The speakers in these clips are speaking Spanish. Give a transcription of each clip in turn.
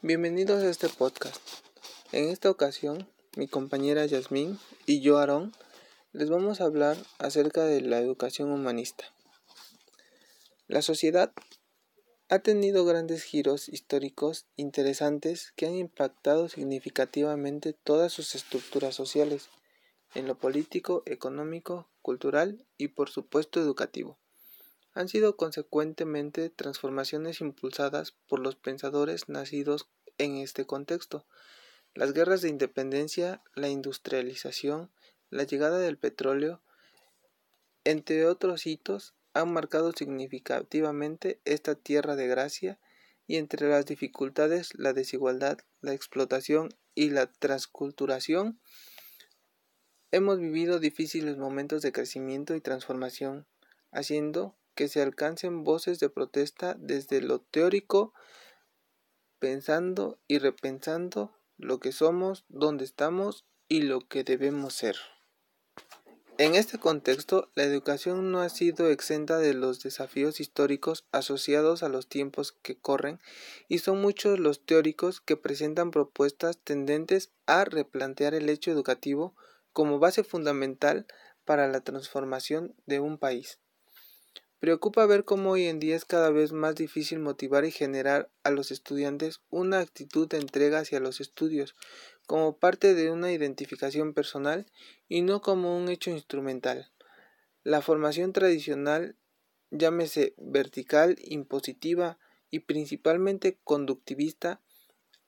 Bienvenidos a este podcast. En esta ocasión, mi compañera Yasmín y yo, Aarón, les vamos a hablar acerca de la educación humanista. La sociedad ha tenido grandes giros históricos interesantes que han impactado significativamente todas sus estructuras sociales, en lo político, económico, cultural y por supuesto educativo han sido consecuentemente transformaciones impulsadas por los pensadores nacidos en este contexto. Las guerras de independencia, la industrialización, la llegada del petróleo, entre otros hitos, han marcado significativamente esta tierra de gracia y entre las dificultades la desigualdad, la explotación y la transculturación hemos vivido difíciles momentos de crecimiento y transformación, haciendo que se alcancen voces de protesta desde lo teórico, pensando y repensando lo que somos, dónde estamos y lo que debemos ser. En este contexto, la educación no ha sido exenta de los desafíos históricos asociados a los tiempos que corren y son muchos los teóricos que presentan propuestas tendentes a replantear el hecho educativo como base fundamental para la transformación de un país. Preocupa ver cómo hoy en día es cada vez más difícil motivar y generar a los estudiantes una actitud de entrega hacia los estudios como parte de una identificación personal y no como un hecho instrumental. La formación tradicional, llámese vertical, impositiva y principalmente conductivista,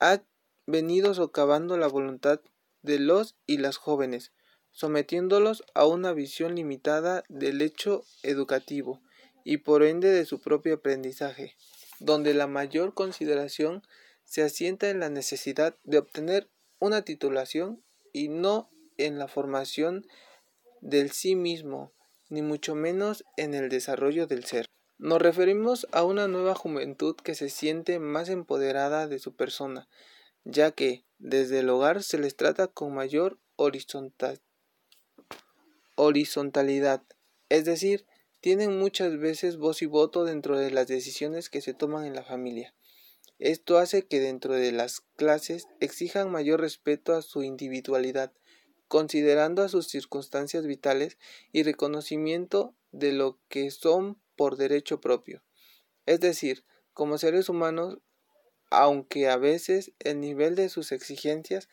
ha venido socavando la voluntad de los y las jóvenes, sometiéndolos a una visión limitada del hecho educativo y por ende de su propio aprendizaje, donde la mayor consideración se asienta en la necesidad de obtener una titulación y no en la formación del sí mismo, ni mucho menos en el desarrollo del ser. Nos referimos a una nueva juventud que se siente más empoderada de su persona, ya que desde el hogar se les trata con mayor horizontal horizontalidad, es decir, tienen muchas veces voz y voto dentro de las decisiones que se toman en la familia. Esto hace que dentro de las clases exijan mayor respeto a su individualidad, considerando a sus circunstancias vitales y reconocimiento de lo que son por derecho propio. Es decir, como seres humanos, aunque a veces el nivel de sus exigencias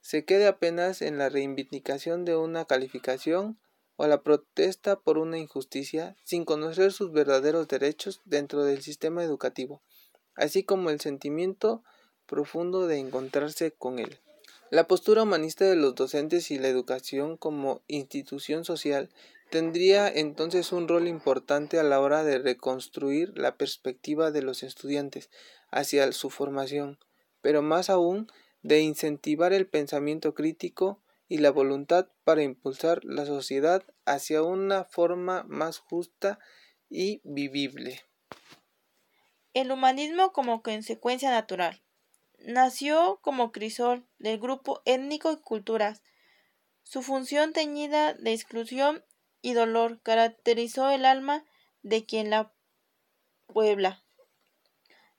se quede apenas en la reivindicación de una calificación o la protesta por una injusticia sin conocer sus verdaderos derechos dentro del sistema educativo, así como el sentimiento profundo de encontrarse con él. La postura humanista de los docentes y la educación como institución social tendría entonces un rol importante a la hora de reconstruir la perspectiva de los estudiantes hacia su formación, pero más aún de incentivar el pensamiento crítico y la voluntad para impulsar la sociedad hacia una forma más justa y vivible. El humanismo como consecuencia natural. Nació como crisol del grupo étnico y culturas. Su función teñida de exclusión y dolor caracterizó el alma de quien la puebla.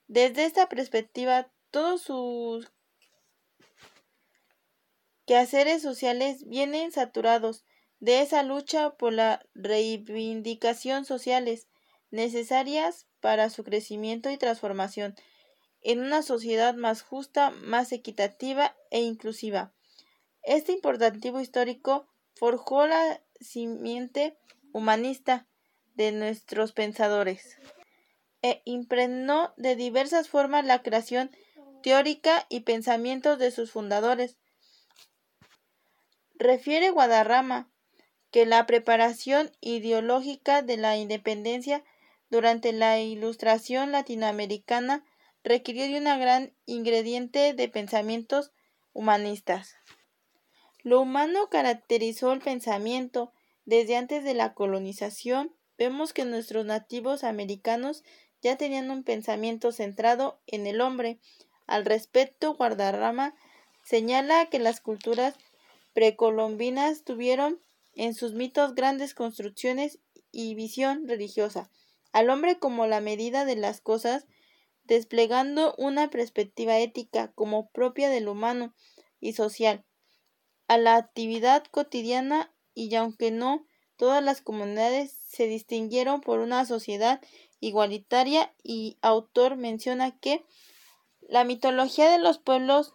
Desde esta perspectiva, todos sus quehaceres sociales vienen saturados de esa lucha por la reivindicación sociales necesarias para su crecimiento y transformación en una sociedad más justa, más equitativa e inclusiva. Este importantivo histórico forjó la simiente humanista de nuestros pensadores e impregnó de diversas formas la creación teórica y pensamientos de sus fundadores, Refiere Guadarrama que la preparación ideológica de la independencia durante la Ilustración latinoamericana requirió de un gran ingrediente de pensamientos humanistas. Lo humano caracterizó el pensamiento desde antes de la colonización. Vemos que nuestros nativos americanos ya tenían un pensamiento centrado en el hombre. Al respecto, Guadarrama señala que las culturas precolombinas tuvieron en sus mitos grandes construcciones y visión religiosa, al hombre como la medida de las cosas, desplegando una perspectiva ética como propia del humano y social a la actividad cotidiana y aunque no todas las comunidades se distinguieron por una sociedad igualitaria y autor menciona que la mitología de los pueblos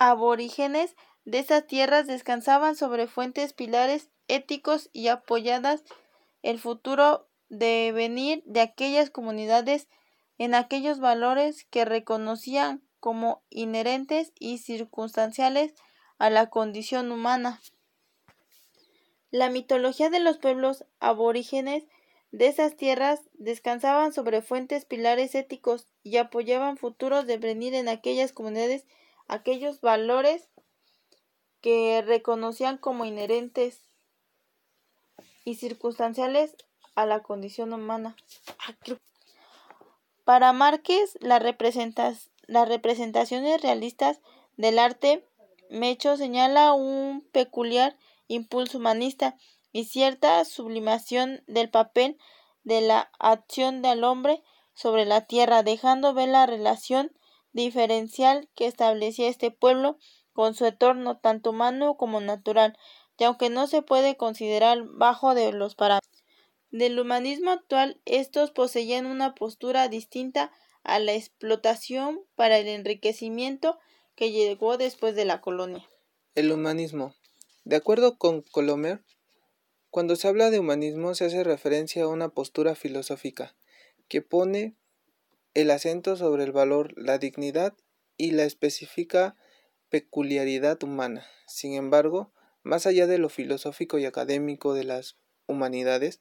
aborígenes de esas tierras descansaban sobre fuentes pilares éticos y apoyadas el futuro devenir de aquellas comunidades en aquellos valores que reconocían como inherentes y circunstanciales a la condición humana. La mitología de los pueblos aborígenes de esas tierras descansaban sobre fuentes pilares éticos y apoyaban futuros devenir en aquellas comunidades aquellos valores que reconocían como inherentes y circunstanciales a la condición humana. Para Márquez, las representaciones realistas del arte Mecho señala un peculiar impulso humanista y cierta sublimación del papel de la acción del hombre sobre la tierra, dejando ver la relación diferencial que establecía este pueblo con su entorno, tanto humano como natural, y aunque no se puede considerar bajo de los parámetros del humanismo actual, estos poseían una postura distinta a la explotación para el enriquecimiento que llegó después de la colonia. El humanismo de acuerdo con Colomer, cuando se habla de humanismo se hace referencia a una postura filosófica que pone el acento sobre el valor, la dignidad y la específica peculiaridad humana. Sin embargo, más allá de lo filosófico y académico de las humanidades,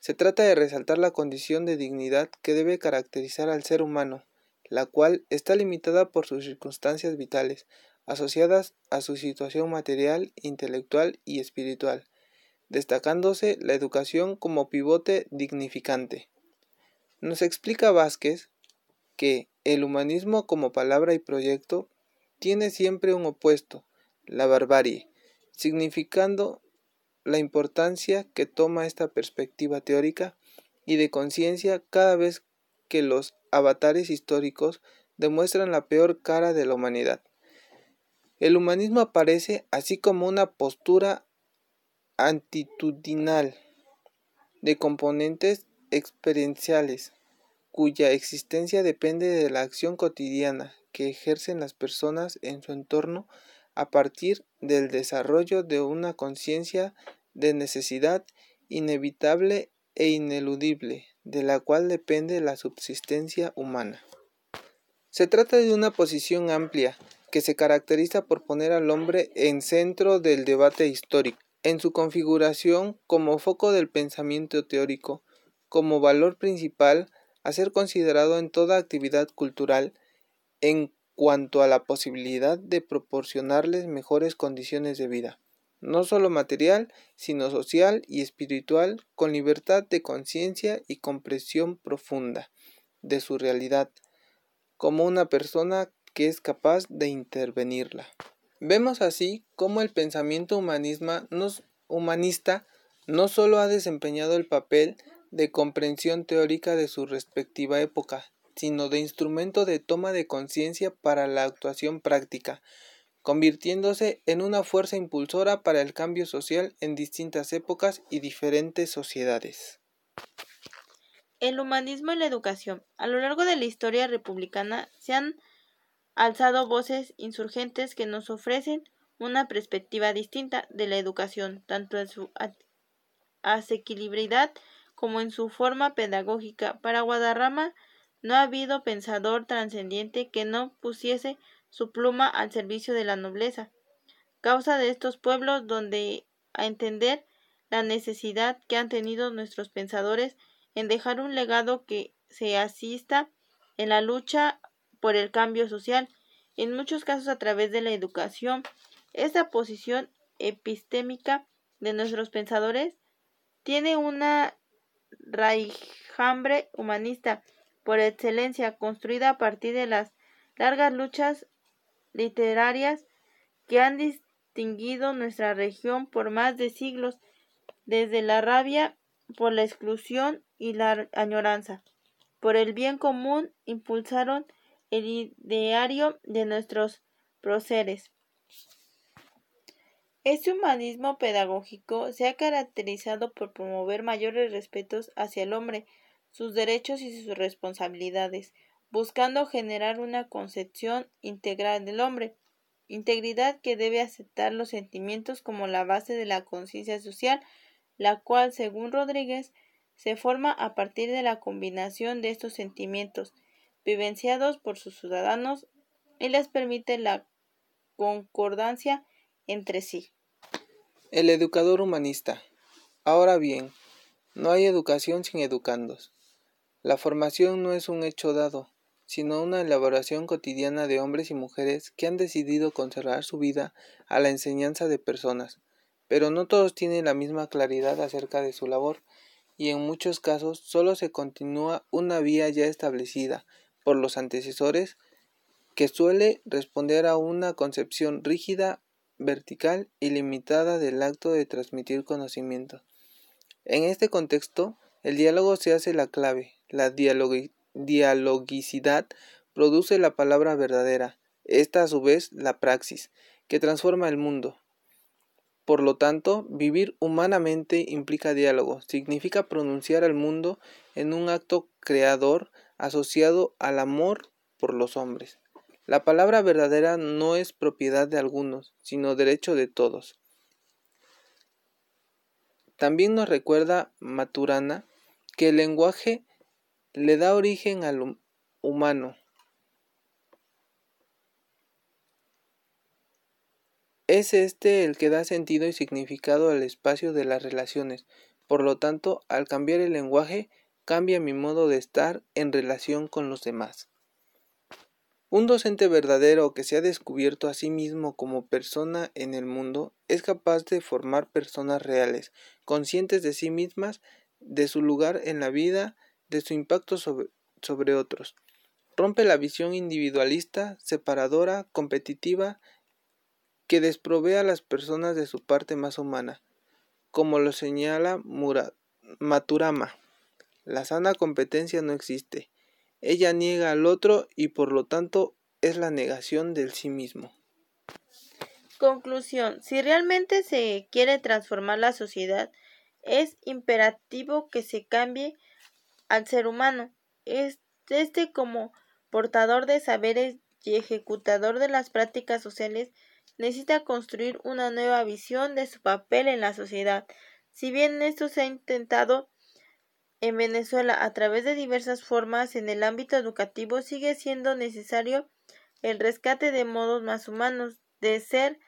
se trata de resaltar la condición de dignidad que debe caracterizar al ser humano, la cual está limitada por sus circunstancias vitales, asociadas a su situación material, intelectual y espiritual, destacándose la educación como pivote dignificante. Nos explica Vázquez que el humanismo como palabra y proyecto tiene siempre un opuesto, la barbarie, significando la importancia que toma esta perspectiva teórica y de conciencia cada vez que los avatares históricos demuestran la peor cara de la humanidad. El humanismo aparece así como una postura antitudinal de componentes experienciales cuya existencia depende de la acción cotidiana que ejercen las personas en su entorno a partir del desarrollo de una conciencia de necesidad inevitable e ineludible, de la cual depende la subsistencia humana. Se trata de una posición amplia, que se caracteriza por poner al hombre en centro del debate histórico, en su configuración como foco del pensamiento teórico, como valor principal a ser considerado en toda actividad cultural en cuanto a la posibilidad de proporcionarles mejores condiciones de vida, no solo material, sino social y espiritual, con libertad de conciencia y comprensión profunda de su realidad, como una persona que es capaz de intervenirla. Vemos así cómo el pensamiento humanista no solo ha desempeñado el papel de comprensión teórica de su respectiva época, sino de instrumento de toma de conciencia para la actuación práctica, convirtiéndose en una fuerza impulsora para el cambio social en distintas épocas y diferentes sociedades. El humanismo y la educación. A lo largo de la historia republicana se han alzado voces insurgentes que nos ofrecen una perspectiva distinta de la educación, tanto en su asequibilidad como en su forma pedagógica. Para Guadarrama no ha habido pensador trascendiente que no pusiese su pluma al servicio de la nobleza, causa de estos pueblos donde a entender la necesidad que han tenido nuestros pensadores en dejar un legado que se asista en la lucha por el cambio social, en muchos casos a través de la educación. Esta posición epistémica de nuestros pensadores tiene una raijambre humanista por excelencia, construida a partir de las largas luchas literarias que han distinguido nuestra región por más de siglos, desde la rabia por la exclusión y la añoranza por el bien común impulsaron el ideario de nuestros próceres. Este humanismo pedagógico se ha caracterizado por promover mayores respetos hacia el hombre, sus derechos y sus responsabilidades, buscando generar una concepción integral del hombre, integridad que debe aceptar los sentimientos como la base de la conciencia social, la cual, según Rodríguez, se forma a partir de la combinación de estos sentimientos, vivenciados por sus ciudadanos, y les permite la concordancia entre sí. El educador humanista. Ahora bien, no hay educación sin educandos. La formación no es un hecho dado, sino una elaboración cotidiana de hombres y mujeres que han decidido conservar su vida a la enseñanza de personas, pero no todos tienen la misma claridad acerca de su labor, y en muchos casos solo se continúa una vía ya establecida por los antecesores que suele responder a una concepción rígida, vertical y limitada del acto de transmitir conocimiento. En este contexto, el diálogo se hace la clave, la dialogicidad produce la palabra verdadera, esta a su vez la praxis, que transforma el mundo. Por lo tanto, vivir humanamente implica diálogo, significa pronunciar al mundo en un acto creador asociado al amor por los hombres. La palabra verdadera no es propiedad de algunos, sino derecho de todos. También nos recuerda Maturana que el lenguaje le da origen al humano, Es este el que da sentido y significado al espacio de las relaciones. Por lo tanto, al cambiar el lenguaje, cambia mi modo de estar en relación con los demás. Un docente verdadero que se ha descubierto a sí mismo como persona en el mundo es capaz de formar personas reales, conscientes de sí mismas, de su lugar en la vida, de su impacto sobre, otros. Rompe la visión individualista, separadora, competitiva que desprovee a las personas de su parte más humana, como lo señala Maturama. La sana competencia no existe. Ella niega al otro y por lo tanto es la negación del sí mismo. Conclusión. Si realmente se quiere transformar la sociedad, es imperativo que se cambie al ser humano. Este como portador de saberes y ejecutador de las prácticas sociales necesita construir una nueva visión de su papel en la sociedad. Si bien esto se ha intentado en Venezuela a través de diversas formas en el ámbito educativo, sigue siendo necesario el rescate de modos más humanos de ser,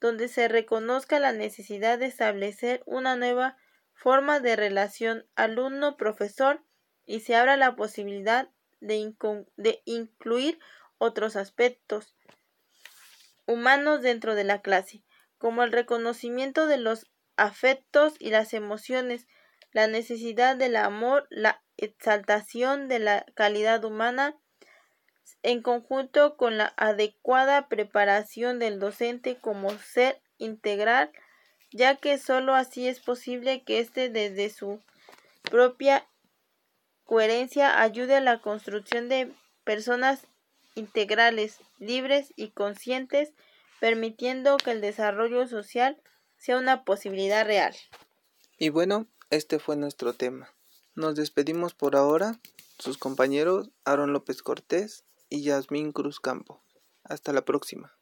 donde se reconozca la necesidad de establecer una nueva forma de relación alumno-profesor y se abra la posibilidad de, incluir otros aspectos humanos dentro de la clase, como el reconocimiento de los afectos y las emociones, la necesidad del amor, la exaltación de la calidad humana, en conjunto con la adecuada preparación del docente como ser integral, ya que sólo así es posible que éste desde su propia coherencia ayude a la construcción de personas integrales, libres y conscientes, permitiendo que el desarrollo social sea una posibilidad real. Y bueno, este fue nuestro tema. Nos despedimos por ahora, sus compañeros Aaron López Cortés y Yasmín Cruz Campo. Hasta la próxima.